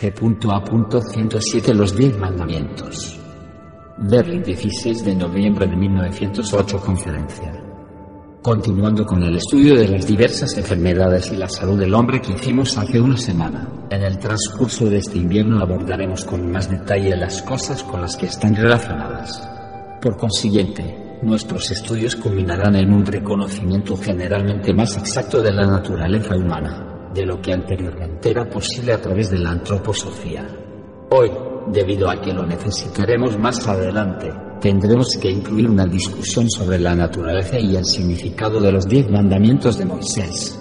G.A.107 Los Diez Mandamientos. Berlín 16 de noviembre de 1908 Conferencia. Continuando con el estudio de las diversas enfermedades y la salud del hombre que hicimos hace una semana, en el transcurso de este invierno abordaremos con más detalle las cosas con las que están relacionadas. Por consiguiente, nuestros estudios culminarán en un reconocimiento generalmente más exacto de la naturaleza humana, de lo que anteriormente era posible a través de la antroposofía. Hoy, debido a que lo necesitaremos más adelante, tendremos que incluir una discusión sobre la naturaleza y el significado de los diez mandamientos de Moisés.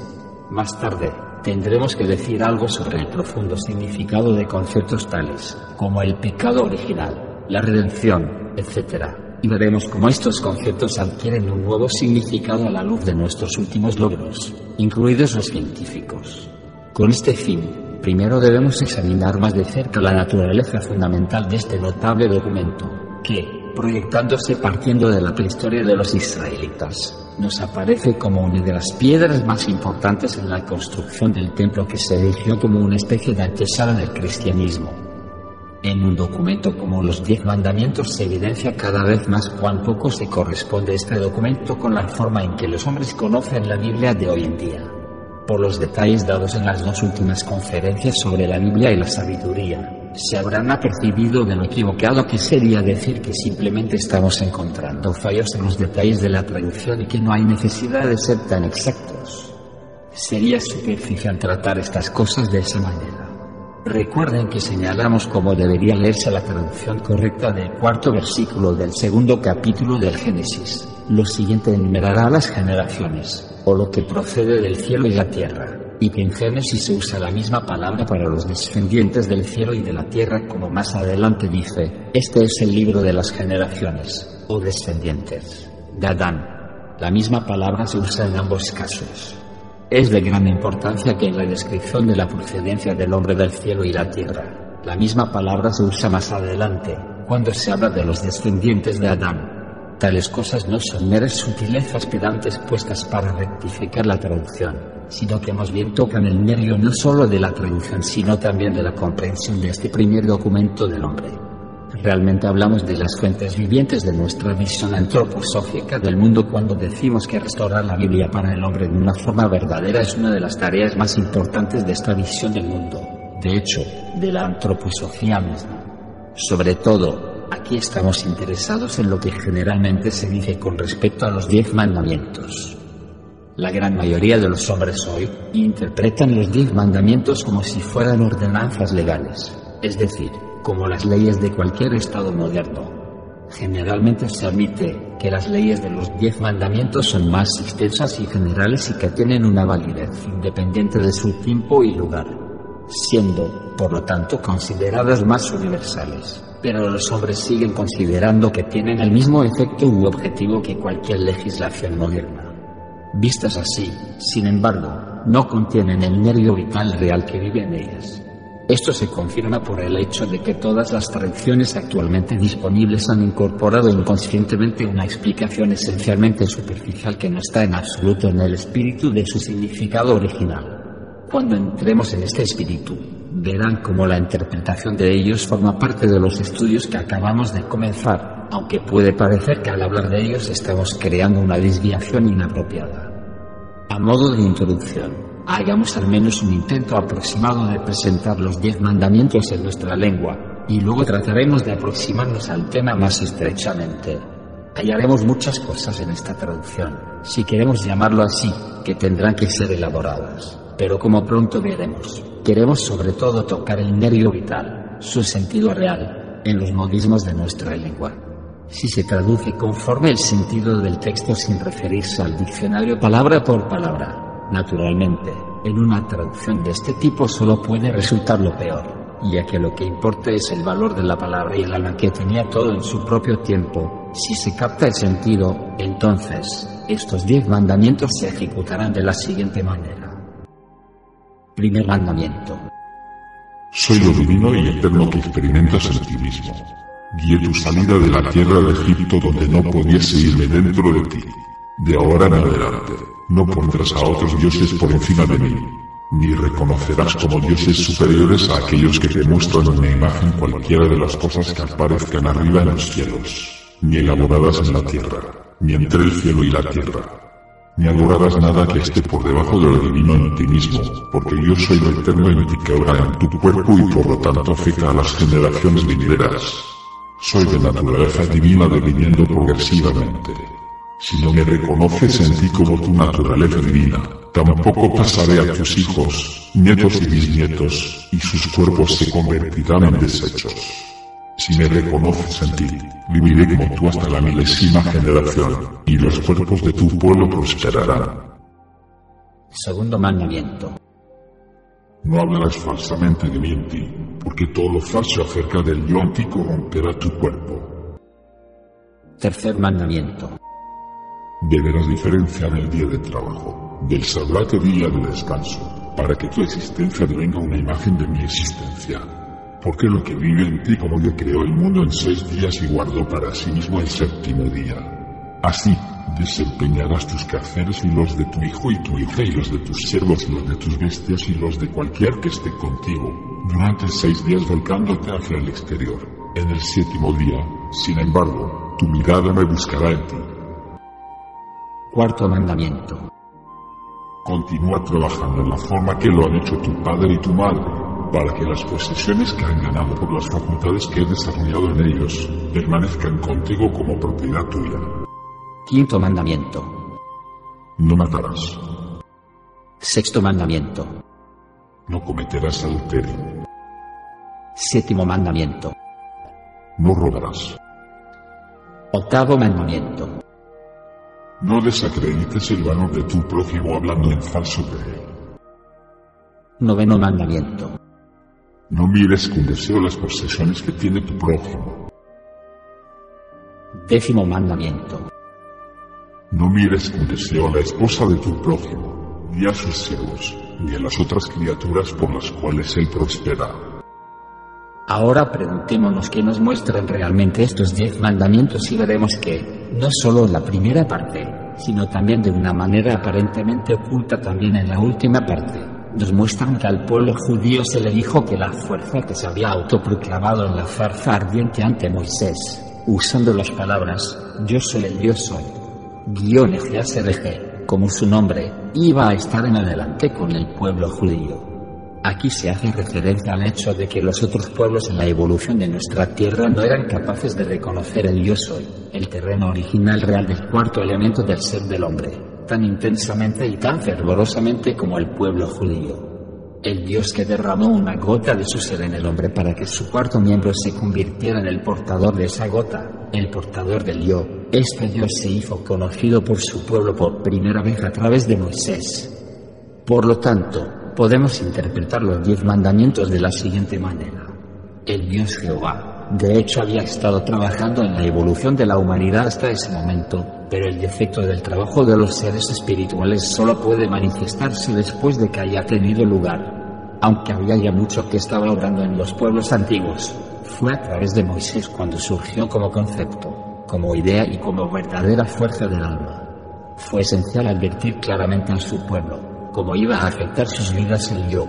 Más tarde, tendremos que decir algo sobre el profundo significado de conceptos tales como el pecado original, la redención, etc. Veremos cómo estos conceptos adquieren un nuevo significado a la luz de nuestros últimos logros, incluidos los científicos. Con este fin, primero debemos examinar más de cerca la naturaleza fundamental de este notable documento, que, proyectándose partiendo de la prehistoria de los israelitas, nos aparece como una de las piedras más importantes en la construcción del templo que se erigió como una especie de antesala del cristianismo. En un documento como los Diez Mandamientos se evidencia cada vez más cuán poco se corresponde este documento con la forma en que los hombres conocen la Biblia de hoy en día por los detalles dados en las dos últimas conferencias sobre la Biblia y la sabiduría, se habrán apercibido de lo equivocado que sería decir que simplemente estamos encontrando fallos en los detalles de la traducción y que no hay necesidad de ser tan exactos. Sería superficial tratar estas cosas de esa manera. Recuerden que señalamos cómo debería leerse la traducción correcta del cuarto versículo del segundo capítulo del Génesis. Lo siguiente enumerará las generaciones, o lo que procede del cielo y la tierra, y que en Génesis se usa la misma palabra para los descendientes del cielo y de la tierra como más adelante dice, este es el libro de las generaciones, o descendientes, de Adán. La misma palabra se usa en ambos casos. Es de gran importancia que en la descripción de la procedencia del hombre del cielo y la tierra, la misma palabra se usa más adelante, cuando se habla de los descendientes de Adán. Tales cosas no son meras sutilezas pedantes puestas para rectificar la traducción, sino que más bien tocan el medio no solo de la traducción, sino también de la comprensión de este primer documento del hombre. Realmente hablamos de las fuentes vivientes de nuestra visión antroposófica del mundo cuando decimos que restaurar la Biblia para el hombre de una forma verdadera es una de las tareas más importantes de esta visión del mundo. De hecho, de la antroposofía misma. Sobre todo, aquí estamos interesados en lo que generalmente se dice con respecto a los diez mandamientos. La gran mayoría de los hombres hoy interpretan los diez mandamientos como si fueran ordenanzas legales, es decir, como las leyes de cualquier Estado moderno. Generalmente se admite que las leyes de los diez mandamientos son más extensas y generales y que tienen una validez independiente de su tiempo y lugar, siendo, por lo tanto, consideradas más universales. Pero los hombres siguen considerando que tienen el mismo efecto u objetivo que cualquier legislación moderna. Vistas así, sin embargo, no contienen el nervio vital real que vive en ellas. Esto se confirma por el hecho de que todas las traducciones actualmente disponibles han incorporado inconscientemente una explicación esencialmente superficial que no está en absoluto en el espíritu de su significado original. Cuando entremos en este espíritu, verán cómo la interpretación de ellos forma parte de los estudios que acabamos de comenzar, aunque puede parecer que al hablar de ellos estamos creando una desviación inapropiada. A modo de introducción, hagamos al menos un intento aproximado de presentar los diez mandamientos en nuestra lengua, y luego trataremos de aproximarnos al tema más estrechamente. Hallaremos muchas cosas en esta traducción, si queremos llamarlo así, que tendrán que ser elaboradas. Pero como pronto veremos, queremos sobre todo tocar el nervio vital, su sentido real, en los modismos de nuestra lengua. Si se traduce conforme el sentido del texto sin referirse al diccionario palabra por palabra, Naturalmente, en una traducción de este tipo solo puede resultar lo peor, ya que lo que importa es el valor de la palabra y el alma que tenía todo en su propio tiempo. Si se capta el sentido, entonces, estos diez mandamientos se ejecutarán de la siguiente manera. Primer mandamiento. Soy lo divino y eterno que experimentas en ti mismo. Guíe tu salida de la tierra de Egipto donde no pudiese irme dentro de ti. De ahora en adelante, no pondrás a otros dioses por encima de mí. ni reconocerás como dioses superiores a aquellos que te muestran una imagen cualquiera de las cosas que aparezcan arriba en los cielos, ni elaboradas en la tierra, ni entre el cielo y la tierra. Ni adorarás nada que esté por debajo de lo divino en ti mismo, porque yo soy lo eterno en ti que obra en tu cuerpo y por lo tanto afecta a las generaciones venideras. Soy de naturaleza divina viviendo progresivamente. Si no me reconoces en ti como tu naturaleza divina, tampoco pasaré a tus hijos, nietos y bisnietos, y sus cuerpos se convertirán en desechos. Si me reconoces en ti, viviré como tú hasta la milésima generación, y los cuerpos de tu pueblo prosperarán. Segundo mandamiento. No hablarás falsamente de mí en ti, porque todo lo falso acerca del yo antiguo romperá tu cuerpo. Tercer mandamiento. Deberás diferenciar el día de trabajo del sagrado día de descanso, para que tu existencia devenga una imagen de mi existencia. Porque lo que vive en ti como yo creó el mundo en seis días y guardó para sí mismo el séptimo día. Así, desempeñarás tus quehaceres y los de tu hijo y tu hija y los de tus siervos y los de tus bestias y los de cualquier que esté contigo, durante seis días volcándote hacia el exterior. En el séptimo día, sin embargo, tu mirada me buscará en ti Cuarto mandamiento. Continúa trabajando en la forma que lo han hecho tu padre y tu madre, para que las posesiones que han ganado por las facultades que he desarrollado en ellos permanezcan contigo como propiedad tuya. Quinto mandamiento. No matarás. Sexto mandamiento. No cometerás adulterio. Séptimo mandamiento. No robarás. Octavo mandamiento. No desacredites el valor de tu prójimo hablando en falso de él. Noveno mandamiento. No mires con deseo las posesiones que tiene tu prójimo. Décimo mandamiento. No mires con deseo a la esposa de tu prójimo, ni a sus siervos, ni a las otras criaturas por las cuales él prospera. Ahora preguntémonos qué nos muestran realmente estos diez mandamientos y veremos que, no solo la primera parte, sino también de una manera aparentemente oculta también en la última parte, nos muestran que al pueblo judío se le dijo que la fuerza que se había autoproclamado en la farsa ardiente ante Moisés, usando las palabras yo soy el yo soy, guion como su nombre, iba a estar en adelante con el pueblo judío. Aquí se hace referencia al hecho de que los otros pueblos en la evolución de nuestra Tierra no eran capaces de reconocer el yo soy, el terreno original real del cuarto elemento del ser del hombre, tan intensamente y tan fervorosamente como el pueblo judío. El Dios que derramó una gota de su ser en el hombre para que su cuarto miembro se convirtiera en el portador de esa gota, el portador del yo. Este Dios se hizo conocido por su pueblo por primera vez a través de Moisés. Por lo tanto, podemos interpretar los diez mandamientos de la siguiente manera. El Dios Jehová, de hecho, había estado trabajando en la evolución de la humanidad hasta ese momento, pero el defecto del trabajo de los seres espirituales solo puede manifestarse después de que haya tenido lugar. Aunque había ya mucho que estaba obrando en los pueblos antiguos, fue a través de Moisés cuando surgió como concepto, como idea y como verdadera fuerza del alma. Fue esencial advertir claramente a su pueblo, cómo iba a afectar sus vidas el yo.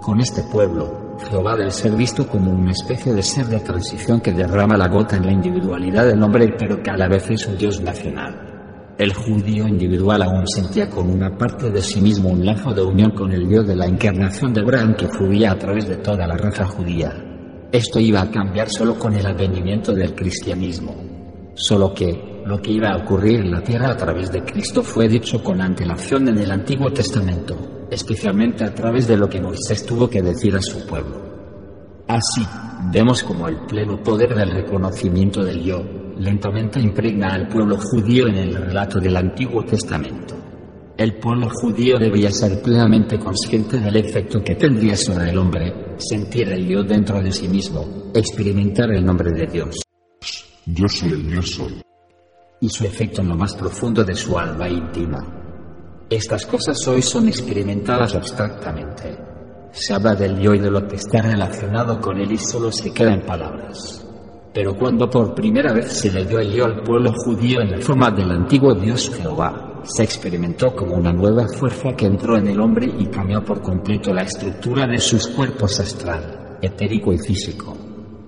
Con este pueblo, Jehová debe ser visto como una especie de ser de transición que derrama la gota en la individualidad del hombre, pero que a la vez es un Dios nacional. El judío individual aún sentía con una parte de sí mismo un lazo de unión con el Dios de la encarnación de Abraham que fluía a través de toda la raza judía. Esto iba a cambiar solo con el advenimiento del cristianismo. Solo que, lo que iba a ocurrir en la tierra a través de Cristo fue dicho con antelación en el Antiguo Testamento, especialmente a través de lo que Moisés tuvo que decir a su pueblo. Así, vemos como el pleno poder del reconocimiento del yo lentamente impregna al pueblo judío en el relato del Antiguo Testamento. El pueblo judío debía ser plenamente consciente del efecto que tendría sobre el hombre sentir el yo dentro de sí mismo, experimentar el nombre de Dios. Yo soy el Dios soy y su efecto en lo más profundo de su alma íntima. Estas cosas hoy son experimentadas abstractamente. Se habla del yo y de lo que está relacionado con él y solo se queda en palabras. Pero cuando por primera vez se le dio el yo al pueblo judío en la forma del antiguo Dios Jehová, se experimentó como una nueva fuerza que entró en el hombre y cambió por completo la estructura de sus cuerpos astral, etérico y físico.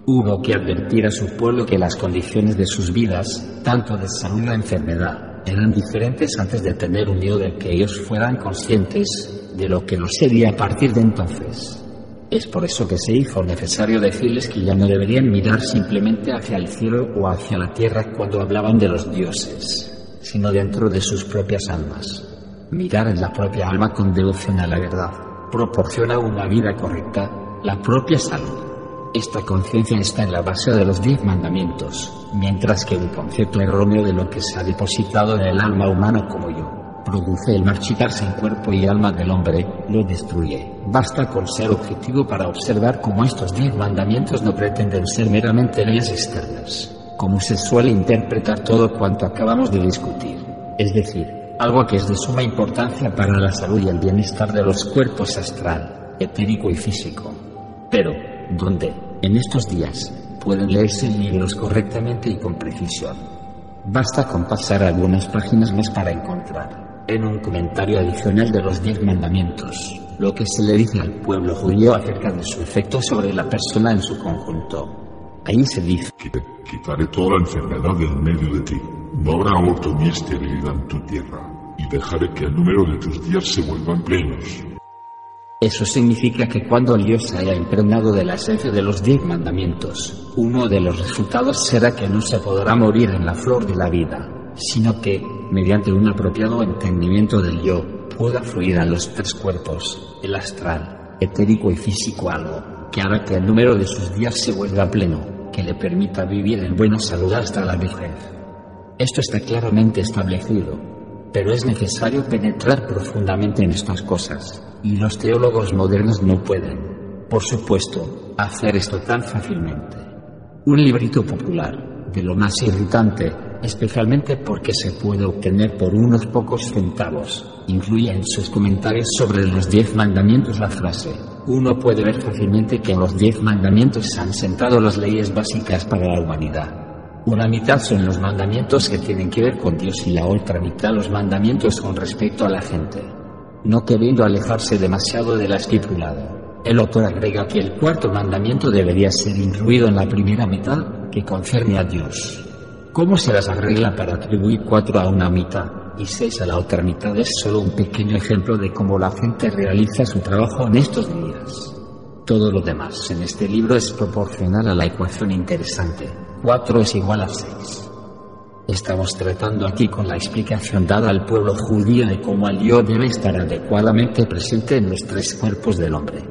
Hubo que advertir a su pueblo que las condiciones de sus vidas, tanto de salud o enfermedad, eran diferentes antes de tener un yo del que ellos fueran conscientes de lo que lo sería a partir de entonces. Es por eso que se hizo necesario decirles que ya no deberían mirar simplemente hacia el cielo o hacia la tierra cuando hablaban de los dioses, sino dentro de sus propias almas. Mirar en la propia alma con devoción a la verdad proporciona una vida correcta, la propia salud. Esta conciencia está en la base de los diez mandamientos, mientras que un concepto erróneo de lo que se ha depositado en el alma humana como yo produce el marchitarse en cuerpo y alma del hombre, lo destruye. Basta con ser objetivo para observar cómo estos diez mandamientos no pretenden ser meramente leyes externas, como se suele interpretar todo cuanto acabamos de discutir. Es decir, algo que es de suma importancia para la salud y el bienestar de los cuerpos astral, etérico y físico. Pero, ¿dónde? En estos días, pueden leerse libros correctamente y con precisión. Basta con pasar algunas páginas más para encontrar en un comentario adicional de los diez mandamientos, lo que se le dice al pueblo judío acerca de su efecto sobre la persona en su conjunto. Ahí se dice, quitaré toda enfermedad del medio de ti, no habrá aborto ni esterilidad en tu tierra, y dejaré que el número de tus días se vuelvan plenos. Eso significa que cuando Dios haya impregnado de la esencia de los diez mandamientos, uno de los resultados será que no se podrá morir en la flor de la vida, sino que, mediante un apropiado entendimiento del yo, pueda fluir a los tres cuerpos, el astral, etérico y físico algo, que hará que el número de sus días se vuelva pleno, que le permita vivir en buena salud hasta la vejez. Esto está claramente establecido, pero es necesario penetrar profundamente en estas cosas, y los teólogos modernos no pueden, por supuesto, hacer esto tan fácilmente. Un librito popular, de lo más irritante, especialmente porque se puede obtener por unos pocos centavos. Incluye en sus comentarios sobre los diez mandamientos la frase, uno puede ver fácilmente que en los diez mandamientos se han sentado las leyes básicas para la humanidad. Una mitad son los mandamientos que tienen que ver con Dios y la otra mitad los mandamientos con respecto a la gente. No queriendo alejarse demasiado de la estipulado. El autor agrega que el cuarto mandamiento debería ser incluido en la primera mitad que concierne a Dios. ¿Cómo se las arregla para atribuir cuatro a una mitad y seis a la otra mitad? Es solo un pequeño ejemplo de cómo la gente realiza su trabajo en estos días. Todo lo demás en este libro es proporcional a la ecuación interesante. Cuatro es igual a seis. Estamos tratando aquí con la explicación dada al pueblo judío de cómo el yo debe estar adecuadamente presente en los tres cuerpos del hombre.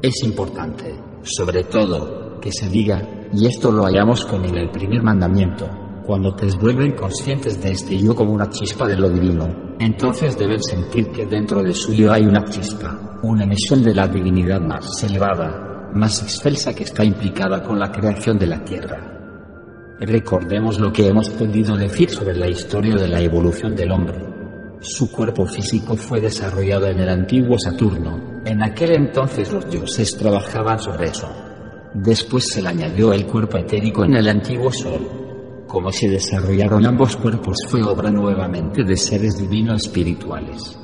Es importante, sobre todo, que se diga, y esto lo hallamos con el primer mandamiento, cuando te vuelven conscientes de este yo como una chispa de lo divino, entonces deben sentir que dentro de suyo hay una chispa, una emisión de la divinidad más elevada, más excelsa que está implicada con la creación de la tierra. Recordemos lo que hemos podido decir sobre la historia de la evolución del hombre. Su cuerpo físico fue desarrollado en el antiguo Saturno. En aquel entonces los dioses trabajaban sobre eso. Después se le añadió el cuerpo etérico en el antiguo Sol Cómo se desarrollaron ambos cuerpos fue obra nuevamente de seres divinos espirituales.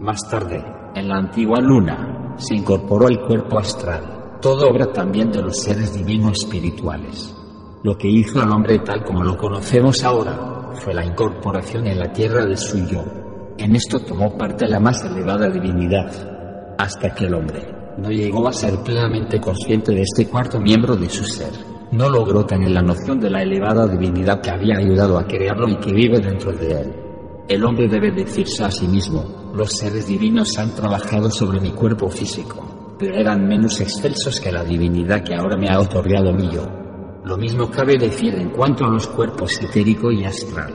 Más tarde, en la antigua luna, se incorporó el cuerpo astral, todo obra también de los seres divinos espirituales. Lo que hizo al hombre tal como lo conocemos ahora fue la incorporación en la tierra de su yo. En esto tomó parte la más elevada divinidad, hasta que el hombre no llegó a ser plenamente consciente de este cuarto miembro de su ser no logró tener la noción de la elevada divinidad que había ayudado a crearlo y que vive dentro de él. El hombre debe decirse a sí mismo, los seres divinos han trabajado sobre mi cuerpo físico, pero eran menos excelsos que la divinidad que ahora me ha otorgado mi yo. Lo mismo cabe decir en cuanto a los cuerpos etérico y astral.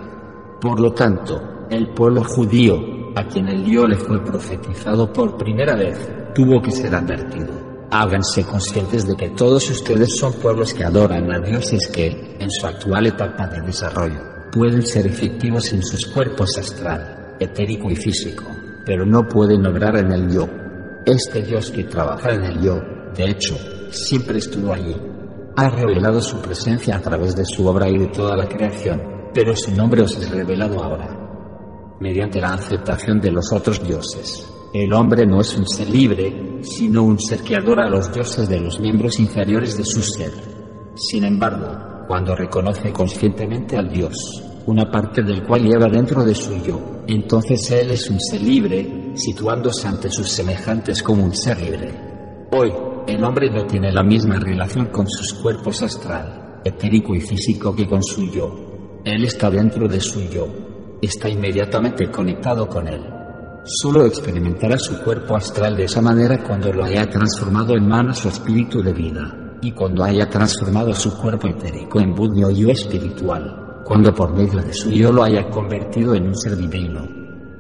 Por lo tanto, el pueblo judío, a quien el yo le fue profetizado por primera vez, tuvo que ser advertido. Háganse conscientes de que todos ustedes son pueblos que adoran a dioses que, en su actual etapa de desarrollo, pueden ser efectivos en sus cuerpos astral, etérico y físico, pero no pueden obrar en el yo. Este Dios que trabaja en el yo, de hecho, siempre estuvo allí. Ha revelado su presencia a través de su obra y de toda la creación, pero su nombre os es revelado ahora. mediante la aceptación de los otros dioses. El hombre no es un ser libre, sino un ser que adora a los dioses de los miembros inferiores de su ser. Sin embargo, cuando reconoce conscientemente al Dios, una parte del cual lleva dentro de su yo, entonces él es un ser libre, situándose ante sus semejantes como un ser libre. Hoy, el hombre no tiene la misma relación con sus cuerpos astral, etérico y físico que con su yo. Él está dentro de su yo, está inmediatamente conectado con él. Solo experimentará su cuerpo astral de esa manera cuando lo haya transformado en mano su espíritu de vida, y cuando haya transformado su cuerpo etérico en budio yo espiritual, cuando por medio de su yo lo haya convertido en un ser divino.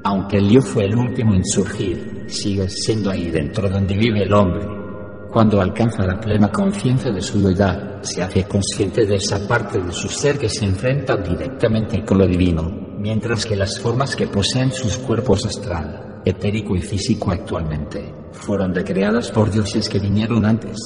Aunque el yo fue el último en surgir, sigue siendo ahí dentro donde vive el hombre. Cuando alcanza la plena conciencia de su deidad, se hace consciente de esa parte de su ser que se enfrenta directamente con lo divino, mientras que las formas que poseen sus cuerpos astral, etérico y físico actualmente, fueron recreadas por dioses que vinieron antes.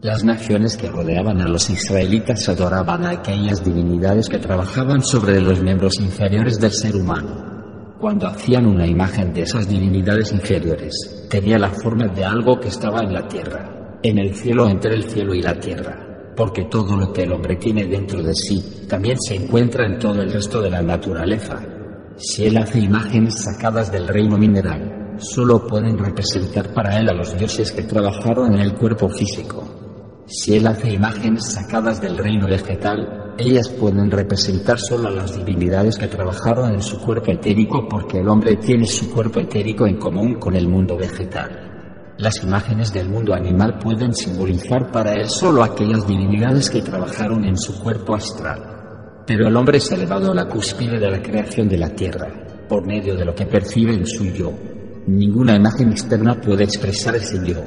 Las naciones que rodeaban a los israelitas adoraban a aquellas divinidades que trabajaban sobre los miembros inferiores del ser humano. Cuando hacían una imagen de esas divinidades inferiores, tenía la forma de algo que estaba en la tierra, en el cielo entre el cielo y la tierra porque todo lo que el hombre tiene dentro de sí también se encuentra en todo el resto de la naturaleza. Si él hace imágenes sacadas del reino mineral, solo pueden representar para él a los dioses que trabajaron en el cuerpo físico. Si él hace imágenes sacadas del reino vegetal, ellas pueden representar solo a las divinidades que trabajaron en su cuerpo etérico porque el hombre tiene su cuerpo etérico en común con el mundo vegetal. Las imágenes del mundo animal pueden simbolizar para él solo aquellas divinidades que trabajaron en su cuerpo astral. Pero el hombre ha elevado a la cúspide de la creación de la tierra, por medio de lo que percibe en su yo. Ninguna imagen externa puede expresar ese yo.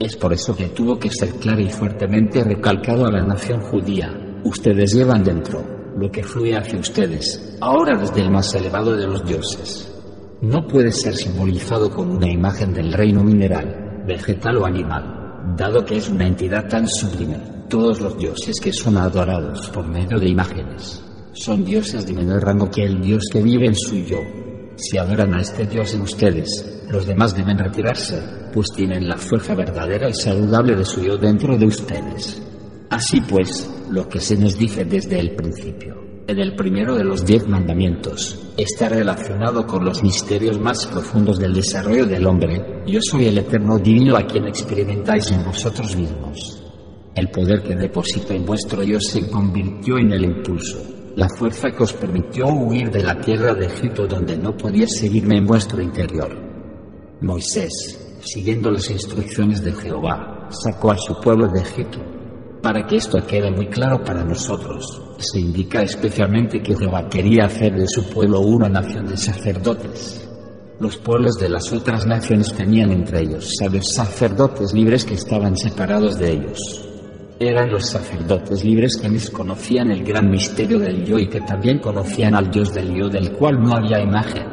Es por eso que tuvo que ser claro y fuertemente recalcado a la nación judía. Ustedes llevan dentro lo que fluye hacia ustedes, ahora desde el más elevado de los dioses no puede ser simbolizado con una imagen del reino mineral, vegetal o animal, dado que es una entidad tan sublime. Todos los dioses que son adorados por medio de imágenes son dioses de menor rango que el dios que vive en su yo. Si adoran a este dios en ustedes, los demás deben retirarse, pues tienen la fuerza verdadera y saludable de su yo dentro de ustedes. Así pues, lo que se nos dice desde el principio en el primero de los diez mandamientos, está relacionado con los misterios más profundos del desarrollo del hombre. Yo soy el eterno divino a quien experimentáis en vosotros mismos. El poder que deposito en vuestro yo se convirtió en el impulso, la fuerza que os permitió huir de la tierra de Egipto donde no podía seguirme en vuestro interior. Moisés, siguiendo las instrucciones de Jehová, sacó a su pueblo de Egipto para que esto quede muy claro para nosotros, se indica especialmente que Jehová quería hacer de su pueblo una nación de sacerdotes. Los pueblos de las otras naciones tenían entre ellos sabios sacerdotes libres que estaban separados de ellos. Eran los sacerdotes libres quienes conocían el gran misterio del yo y que también conocían al Dios del yo del cual no había imagen.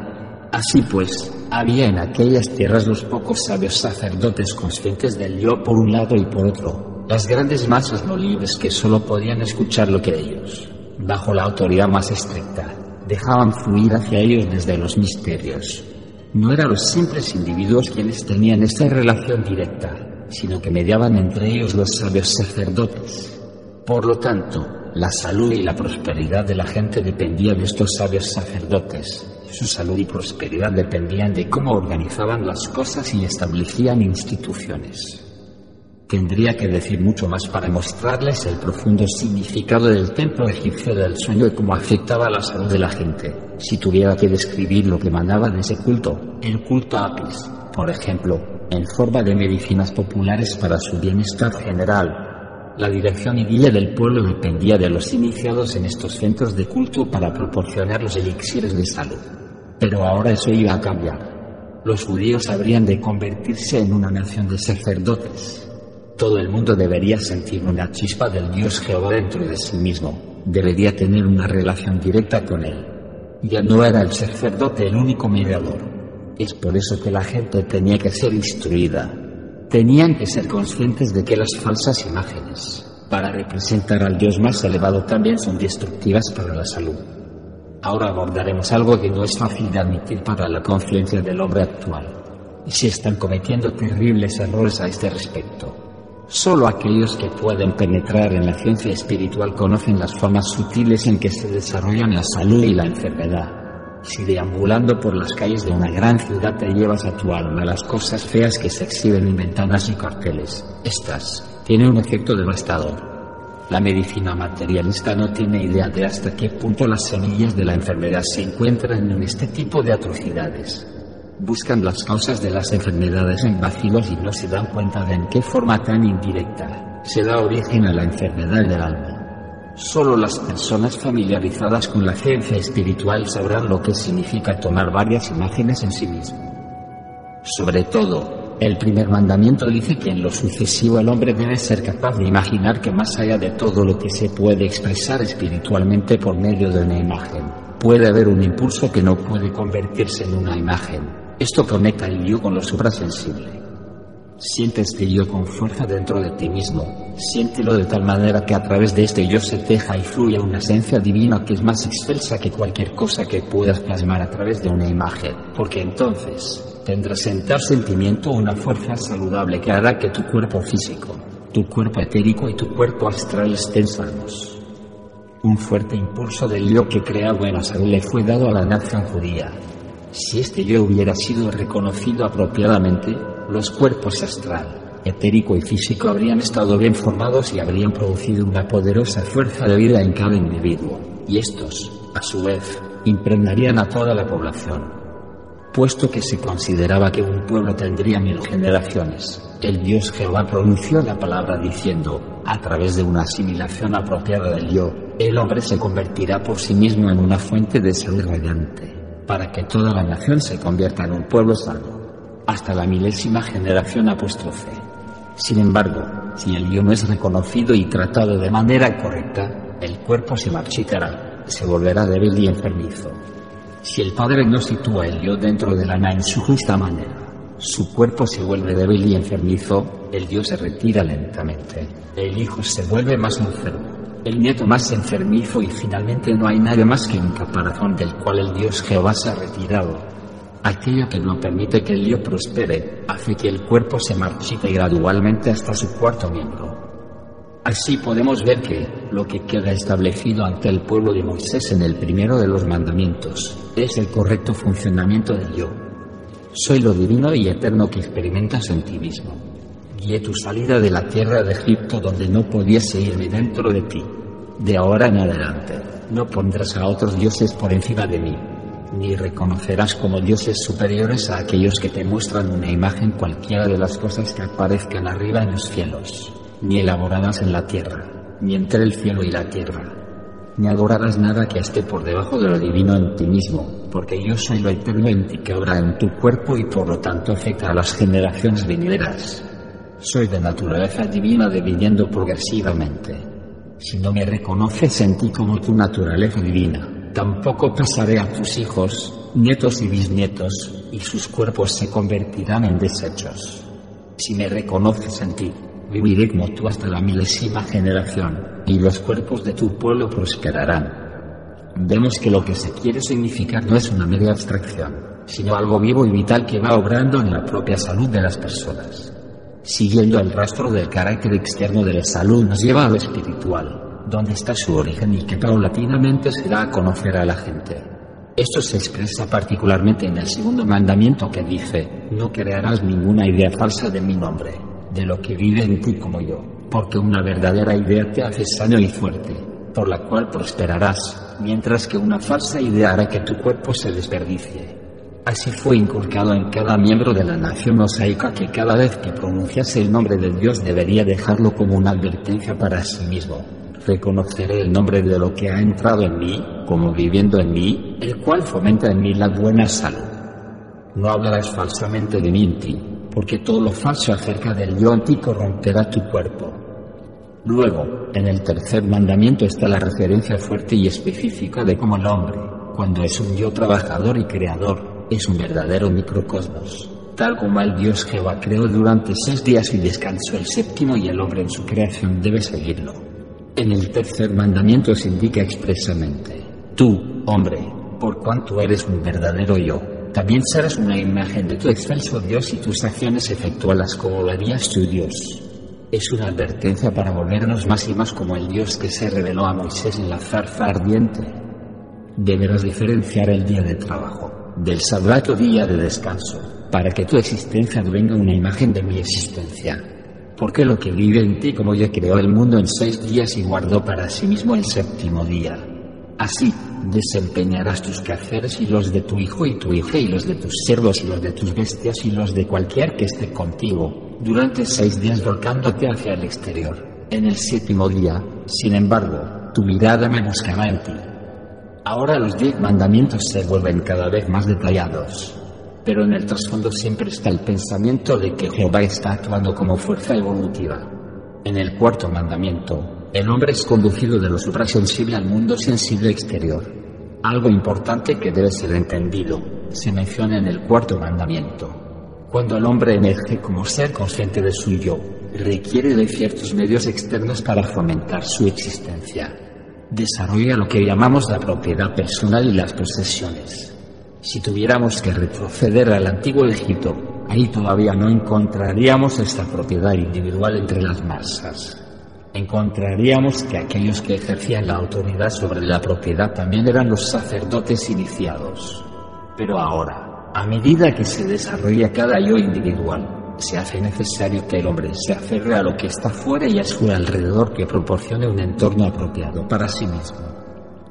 Así pues, había en aquellas tierras los pocos sabios sacerdotes conscientes del yo por un lado y por otro, las grandes masas no libres que solo podían escuchar lo que ellos, bajo la autoridad más estricta, dejaban fluir hacia ellos desde los misterios. No eran los simples individuos quienes tenían esta relación directa, sino que mediaban entre ellos los sabios sacerdotes. Por lo tanto, la salud y la prosperidad de la gente dependía de estos sabios sacerdotes. Su salud y prosperidad dependían de cómo organizaban las cosas y establecían instituciones. Tendría que decir mucho más para mostrarles el profundo significado del templo egipcio del sueño y cómo afectaba la salud de la gente. Si tuviera que describir lo que mandaba de ese culto, el culto a Apis, por ejemplo, en forma de medicinas populares para su bienestar general. La dirección idile del pueblo dependía de los iniciados en estos centros de culto para proporcionar los elixires de salud. Pero ahora eso iba a cambiar. Los judíos habrían de convertirse en una nación de sacerdotes todo el mundo debería sentir una chispa del Dios Jehová dentro de sí mismo. Debería tener una relación directa con Él. Ya no era el sacerdote el único mediador. Es por eso que la gente tenía que ser instruida. Tenían que ser conscientes de que las falsas imágenes, para representar al Dios más elevado, también son destructivas para la salud. Ahora abordaremos algo que no es fácil de admitir para la conciencia del hombre actual. Y se están cometiendo terribles errores a este respecto. Solo aquellos que pueden penetrar en la ciencia espiritual conocen las formas sutiles en que se desarrollan la salud y la enfermedad. Si deambulando por las calles de una gran ciudad te llevas a tu alma las cosas feas que se exhiben en ventanas y carteles, estas tienen un efecto devastador. La medicina materialista no tiene idea de hasta qué punto las semillas de la enfermedad se encuentran en este tipo de atrocidades. Buscan las causas de las enfermedades en vacíos y no se dan cuenta de en qué forma tan indirecta se da origen a la enfermedad del alma. Solo las personas familiarizadas con la ciencia espiritual sabrán lo que significa tomar varias imágenes en sí mismo. Sobre todo, el primer mandamiento dice que en lo sucesivo el hombre debe ser capaz de imaginar que más allá de todo lo que se puede expresar espiritualmente por medio de una imagen, puede haber un impulso que no puede convertirse en una imagen. Esto conecta el yo con lo suprasensible. Sientes este yo con fuerza dentro de ti mismo. Siéntelo de tal manera que a través de este yo se teja y fluya una esencia divina que es más excelsa que cualquier cosa que puedas plasmar a través de una imagen. Porque entonces tendrás en tal sentimiento una fuerza saludable que hará que tu cuerpo físico, tu cuerpo etérico y tu cuerpo astral estén sanos. Un fuerte impulso del yo que crea buena salud le fue dado a la nación judía. Si este yo hubiera sido reconocido apropiadamente, los cuerpos astral, etérico y físico habrían estado bien formados y habrían producido una poderosa fuerza de vida en cada individuo, y estos, a su vez, impregnarían a toda la población puesto que se consideraba que un pueblo tendría mil generaciones. El Dios Jehová pronunció la palabra diciendo, a través de una asimilación apropiada del yo, el hombre se convertirá por sí mismo en una fuente de salud radiante, para que toda la nación se convierta en un pueblo sano, hasta la milésima generación apóstrofe. Sin embargo, si el yo no es reconocido y tratado de manera correcta, el cuerpo se marchitará, se volverá débil y enfermizo. Si el Padre no sitúa el yo dentro del alma en su justa manera, su cuerpo se vuelve débil y enfermizo, el Dios se retira lentamente, el Hijo se vuelve más enfermo, el nieto más enfermizo y finalmente no hay nadie más que un caparazón del cual el Dios Jehová se ha retirado. Aquello que no permite que el yo prospere hace que el cuerpo se marchite gradualmente hasta su cuarto miembro. Así podemos ver que lo que queda establecido ante el pueblo de Moisés en el primero de los mandamientos es el correcto funcionamiento del yo. Soy lo divino y eterno que experimentas en ti mismo. Guié tu salida de la tierra de Egipto donde no podías irme dentro de ti. De ahora en adelante, no pondrás a otros dioses por encima de mí, ni reconocerás como dioses superiores a aquellos que te muestran una imagen cualquiera de las cosas que aparezcan arriba en los cielos ni elaboradas en la tierra, ni entre el cielo y la tierra, ni adorarás nada que esté por debajo de lo divino en ti mismo, porque yo soy lo eterno en ti que obra en tu cuerpo y por lo tanto afecta a las generaciones venideras. Soy de naturaleza divina diviniendo progresivamente. Si no me reconoces en ti como tu naturaleza divina, tampoco pasaré a tus hijos, nietos y bisnietos, y sus cuerpos se convertirán en desechos. Si me reconoces en ti, viviré como tú hasta la milésima generación, y los cuerpos de tu pueblo prosperarán. Vemos que lo que se quiere significar no es una mera abstracción, sino algo vivo y vital que va obrando en la propia salud de las personas. Siguiendo el rastro del carácter externo de la salud nos lleva a lo espiritual, donde está su origen y que paulatinamente se da a conocer a la gente. Esto se expresa particularmente en el segundo mandamiento que dice, no crearás ninguna idea falsa de mi nombre de lo que vive en ti como yo, porque una verdadera idea te hace sano y fuerte, por la cual prosperarás, mientras que una falsa idea hará que tu cuerpo se desperdicie. Así fue inculcado en cada miembro de la nación mosaica que cada vez que pronunciase el nombre de Dios debería dejarlo como una advertencia para sí mismo. Reconoceré el nombre de lo que ha entrado en mí, como viviendo en mí, el cual fomenta en mí la buena salud. No hablarás falsamente de mí en ti, porque todo lo falso acerca del yo en ti corromperá tu cuerpo. Luego, en el tercer mandamiento está la referencia fuerte y específica de cómo el hombre, cuando es un yo trabajador y creador, es un verdadero microcosmos, tal como el Dios Jehová creó durante seis días y descansó el séptimo y el hombre en su creación debe seguirlo. En el tercer mandamiento se indica expresamente, Tú, hombre, por cuanto eres un verdadero yo, también serás una imagen de tu excelso Dios y tus acciones efectualas como lo harías tu Dios. Es una advertencia para volvernos más y más como el Dios que se reveló a Moisés en la zarza ardiente. Deberás diferenciar el día de trabajo del sagrato día de descanso, para que tu existencia venga una imagen de mi existencia. Porque lo que vive en ti, como ya creó el mundo en seis días y guardó para sí mismo el séptimo día. Así desempeñarás tus quehaceres y los de tu hijo y tu hija y los de tus siervos y los de tus bestias y los de cualquier que esté contigo, durante seis días volcándote hacia el exterior. En el séptimo día, sin embargo, tu mirada me buscará en ti. Ahora los diez mandamientos se vuelven cada vez más detallados, pero en el trasfondo siempre está el pensamiento de que Jehová está actuando como fuerza evolutiva. En el cuarto mandamiento, el hombre es conducido de lo suprasensible al mundo sensible exterior. Algo importante que debe ser entendido se menciona en el cuarto mandamiento. Cuando el hombre emerge como ser consciente de su yo, requiere de ciertos medios externos para fomentar su existencia. Desarrolla lo que llamamos la propiedad personal y las posesiones. Si tuviéramos que retroceder al antiguo Egipto, ahí todavía no encontraríamos esta propiedad individual entre las masas encontraríamos que aquellos que ejercían la autoridad sobre la propiedad también eran los sacerdotes iniciados. Pero ahora, a medida que se desarrolla cada yo individual, se hace necesario que el hombre se aferre a lo que está fuera y a su alrededor que proporcione un entorno apropiado para sí mismo.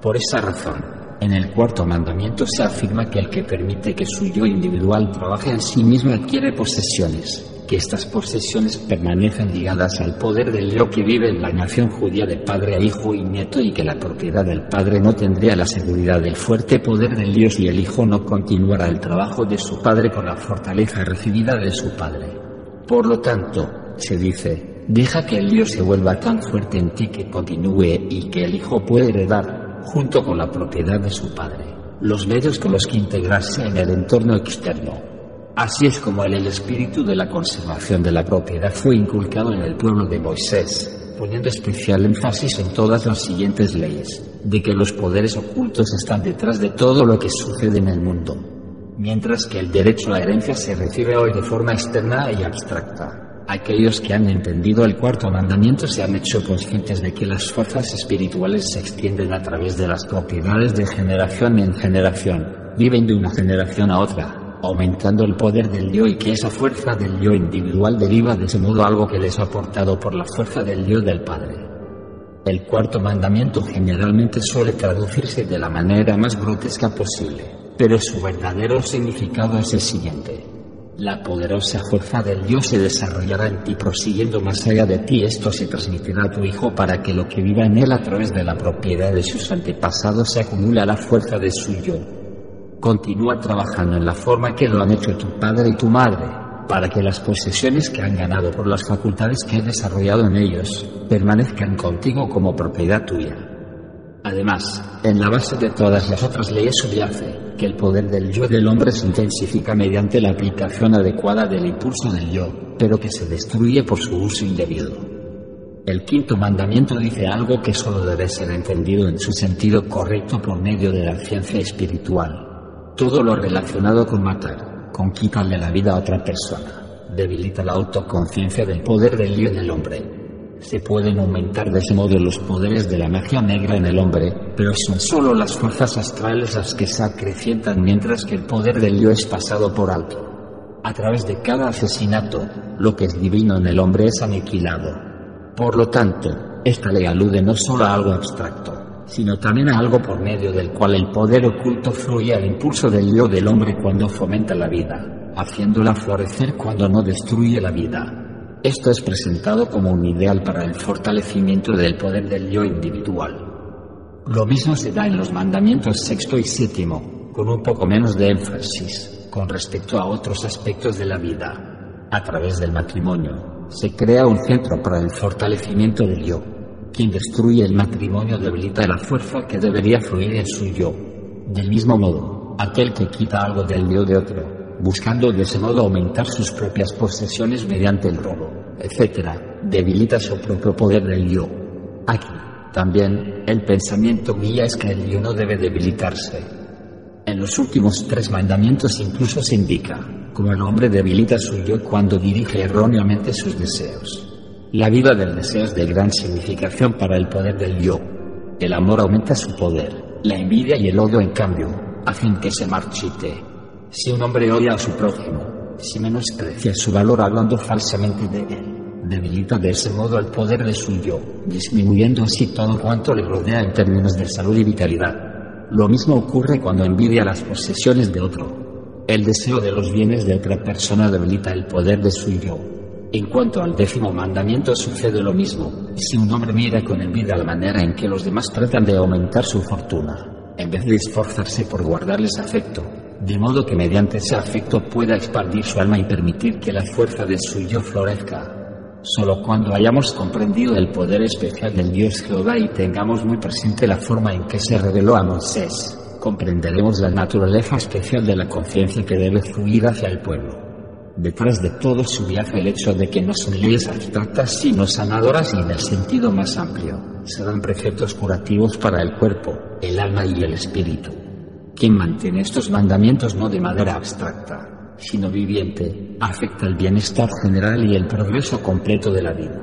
Por esa razón, en el cuarto mandamiento se afirma que el que permite que su yo individual trabaje en sí mismo adquiere posesiones, que estas posesiones permanecen ligadas al poder del yo que vive en la nación judía de padre a hijo y nieto y que la propiedad del padre no tendría la seguridad del fuerte poder del Dios y el hijo no continuará el trabajo de su padre con la fortaleza recibida de su padre. Por lo tanto, se dice, deja que el Dios se vuelva tan fuerte en ti que continúe y que el hijo pueda heredar, junto con la propiedad de su padre, los medios con los que integrarse en el entorno externo Así es como el, espíritu de la conservación de la propiedad fue inculcado en el pueblo de Moisés, poniendo especial énfasis en todas las siguientes leyes, de que los poderes ocultos están detrás de todo lo que sucede en el mundo, mientras que el derecho a la herencia se recibe hoy de forma externa y abstracta. Aquellos que han entendido el cuarto mandamiento se han hecho conscientes de que las fuerzas espirituales se extienden a través de las propiedades de generación en generación, viven de una generación a otra, aumentando el poder del yo y que esa fuerza del yo individual deriva de ese modo algo que les ha aportado por la fuerza del yo del Padre. El cuarto mandamiento generalmente suele traducirse de la manera más grotesca posible, pero su verdadero significado es el siguiente. La poderosa fuerza del Dios se desarrollará en ti prosiguiendo más allá de ti. Esto se transmitirá a tu Hijo para que lo que viva en él a través de la propiedad de sus antepasados se acumule a la fuerza de su yo. Continúa trabajando en la forma que lo han hecho tu padre y tu madre, para que las posesiones que han ganado por las facultades que he desarrollado en ellos permanezcan contigo como propiedad tuya. Además, en la base de todas las otras leyes subyace que el poder del yo del hombre se intensifica mediante la aplicación adecuada del impulso del yo, pero que se destruye por su uso indebido. El quinto mandamiento dice algo que solo debe ser entendido en su sentido correcto por medio de la ciencia espiritual. Todo lo relacionado con matar, con quitarle la vida a otra persona, debilita la autoconciencia del poder del lío en el hombre. Se pueden aumentar de ese modo los poderes de la magia negra en el hombre, pero son solo las fuerzas astrales las que se acrecientan mientras que el poder del lío es pasado por alto. A través de cada asesinato, lo que es divino en el hombre es aniquilado. Por lo tanto, esta ley alude no solo a algo abstracto, sino también a algo por medio del cual el poder oculto fluye al impulso del yo del hombre cuando fomenta la vida, haciéndola florecer cuando no destruye la vida. Esto es presentado como un ideal para el fortalecimiento del poder del yo individual. Lo mismo se da en los mandamientos sexto y séptimo, con un poco menos de énfasis, con respecto a otros aspectos de la vida. A través del matrimonio, se crea un centro para el fortalecimiento del yo, quien destruye el matrimonio debilita la fuerza que debería fluir en su yo. Del mismo modo, aquel que quita algo del yo de otro, buscando de ese modo aumentar sus propias posesiones mediante el robo, etc., debilita su propio poder del yo. Aquí, También, el pensamiento guía es que el yo no debe debilitarse. En los últimos tres mandamientos incluso se indica, como el hombre debilita su yo cuando dirige erróneamente sus deseos. La vida del deseo es de gran significación para el poder del yo. El amor aumenta su poder, la envidia y el odio en cambio hacen que se marchite. Si un hombre odia a su prójimo, si menosprecia su valor hablando falsamente de él, debilita de ese modo el poder de su yo, disminuyendo así todo cuanto le rodea en términos de salud y vitalidad. Lo mismo ocurre cuando envidia las posesiones de otro. El deseo de los bienes de otra persona debilita el poder de su yo. En cuanto al décimo mandamiento sucede lo mismo. Si un hombre mira con envidia la manera en que los demás tratan de aumentar su fortuna, en vez de esforzarse por guardarles afecto, de modo que mediante ese afecto pueda expandir su alma y permitir que la fuerza de su yo florezca, Solo cuando hayamos comprendido el poder especial del Dios Jehová y tengamos muy presente la forma en que se reveló a Moisés, comprenderemos la naturaleza especial de la conciencia que debe fluir hacia el pueblo. Detrás de todo subyace el hecho de que no son leyes abstractas sino sanadoras y en el sentido más amplio. Serán preceptos curativos para el cuerpo, el alma y el espíritu. Quien mantiene estos mandamientos no de manera abstracta, sino viviente, afecta el bienestar general y el progreso completo de la vida.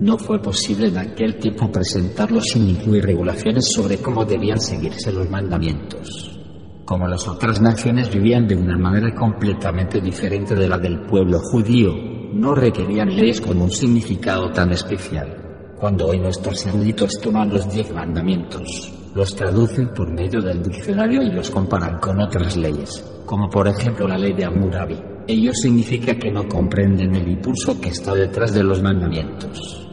No fue posible en aquel tiempo presentarlo sin incluir regulaciones sobre cómo debían seguirse los mandamientos. Como las otras naciones vivían de una manera completamente diferente de la del pueblo judío, no requerían leyes con un significado tan especial. Cuando hoy nuestros eruditos toman los diez mandamientos, los traducen por medio del diccionario y los comparan con otras leyes, como por ejemplo la ley de Hammurabi. Ello significa que no comprenden el impulso que está detrás de los mandamientos.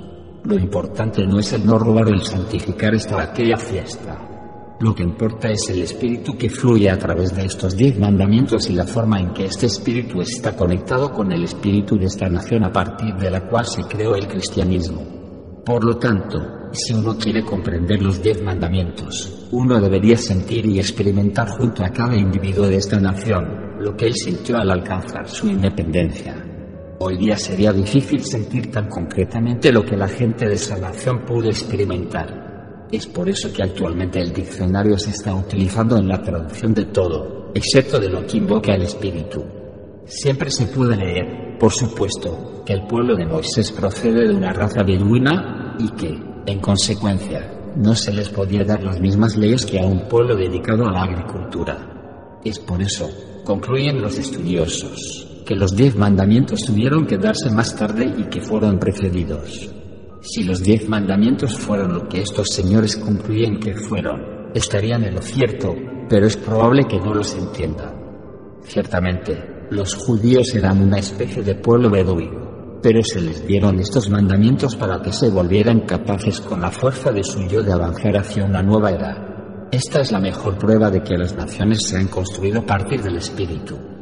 Lo importante no es el no robar o el santificar esta aquella fiesta. Lo que importa es el espíritu que fluye a través de estos diez mandamientos y la forma en que este espíritu está conectado con el espíritu de esta nación a partir de la cual se creó el cristianismo. Por lo tanto, si uno quiere comprender los diez mandamientos, uno debería sentir y experimentar junto a cada individuo de esta nación lo que él sintió al alcanzar su independencia. Hoy día sería difícil sentir tan concretamente lo que la gente de esa nación pudo experimentar. Es por eso que actualmente el diccionario se está utilizando en la traducción de todo, excepto de lo que invoca el espíritu. Siempre se puede leer, por supuesto, que el pueblo de Moisés procede de una raza beduina y que, en consecuencia, no se les podía dar las mismas leyes que a un pueblo dedicado a la agricultura. Es por eso, concluyen los estudiosos, que los diez mandamientos tuvieron que darse más tarde y que fueron precedidos. Si los diez mandamientos fueron lo que estos señores concluyen que fueron, estarían en lo cierto, pero es probable que no los entiendan. Ciertamente, los judíos eran una especie de pueblo beduino pero se les dieron estos mandamientos para que se volvieran capaces con la fuerza de su yo de avanzar hacia una nueva era. Esta es la mejor prueba de que las naciones se han construido a partir del espíritu.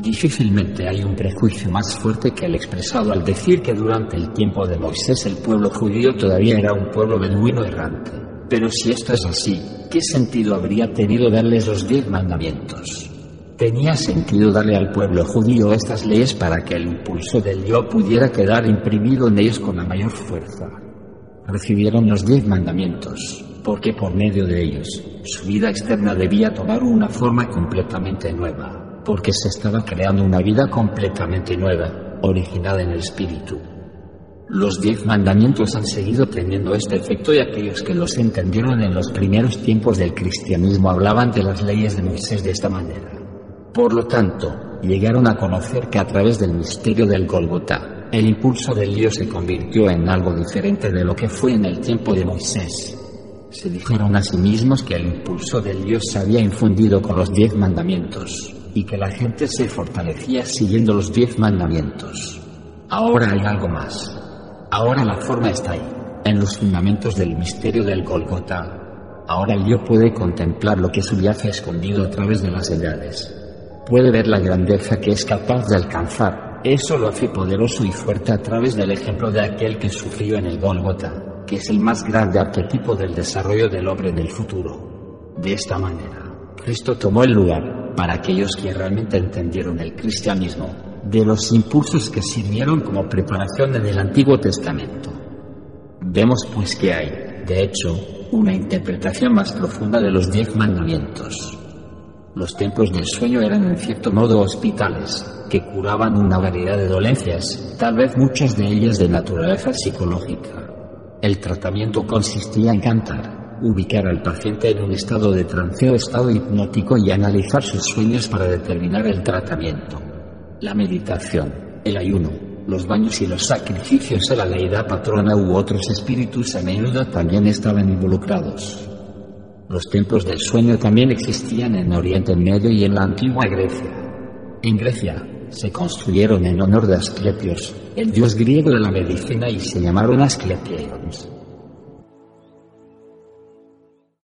Difícilmente hay un prejuicio más fuerte que el expresado al decir que durante el tiempo de Moisés el pueblo judío todavía era un pueblo beduino errante. Pero si esto es así, ¿qué sentido habría tenido darles los diez mandamientos? Tenía sentido darle al pueblo judío estas leyes para que el impulso del yo pudiera quedar imprimido en ellos con la mayor fuerza. Recibieron los diez mandamientos, porque por medio de ellos su vida externa debía tomar una forma completamente nueva, porque se estaba creando una vida completamente nueva, originada en el Espíritu. Los diez mandamientos han seguido teniendo este efecto y aquellos que los entendieron en los primeros tiempos del cristianismo hablaban de las leyes de Moisés de esta manera. Por lo tanto, llegaron a conocer que a través del misterio del Golgotá, el impulso del Dios se convirtió en algo diferente de lo que fue en el tiempo de Moisés. Se dijeron a sí mismos que el impulso del Dios se había infundido con los diez mandamientos y que la gente se fortalecía siguiendo los diez mandamientos. Ahora hay algo más. Ahora la forma está ahí, en los fundamentos del misterio del Golgotá. Ahora el yo puede contemplar lo que subyace escondido a través de las edades puede ver la grandeza que es capaz de alcanzar. Eso lo hace poderoso y fuerte a través del ejemplo de aquel que sufrió en el Golgota, que es el más grande arquetipo del desarrollo del hombre del futuro. De esta manera, Cristo tomó el lugar, para aquellos que realmente entendieron el cristianismo, de los impulsos que sirvieron como preparación en el Antiguo Testamento. Vemos pues que hay de hecho, una interpretación más profunda de los diez mandamientos. Los templos del sueño eran en cierto modo hospitales, que curaban una variedad de dolencias, tal vez muchas de ellas de naturaleza psicológica. El tratamiento consistía en cantar, ubicar al paciente en un estado de trance o estado hipnótico y analizar sus sueños para determinar el tratamiento. La meditación, el ayuno, los baños y los sacrificios a la deidad patrona u otros espíritus a menudo también estaban involucrados. Los templos del sueño también existían en Oriente Medio y en la antigua Grecia. En Grecia se construyeron en honor de Asclepios, el dios griego de la medicina, y se llamaron Asclepions.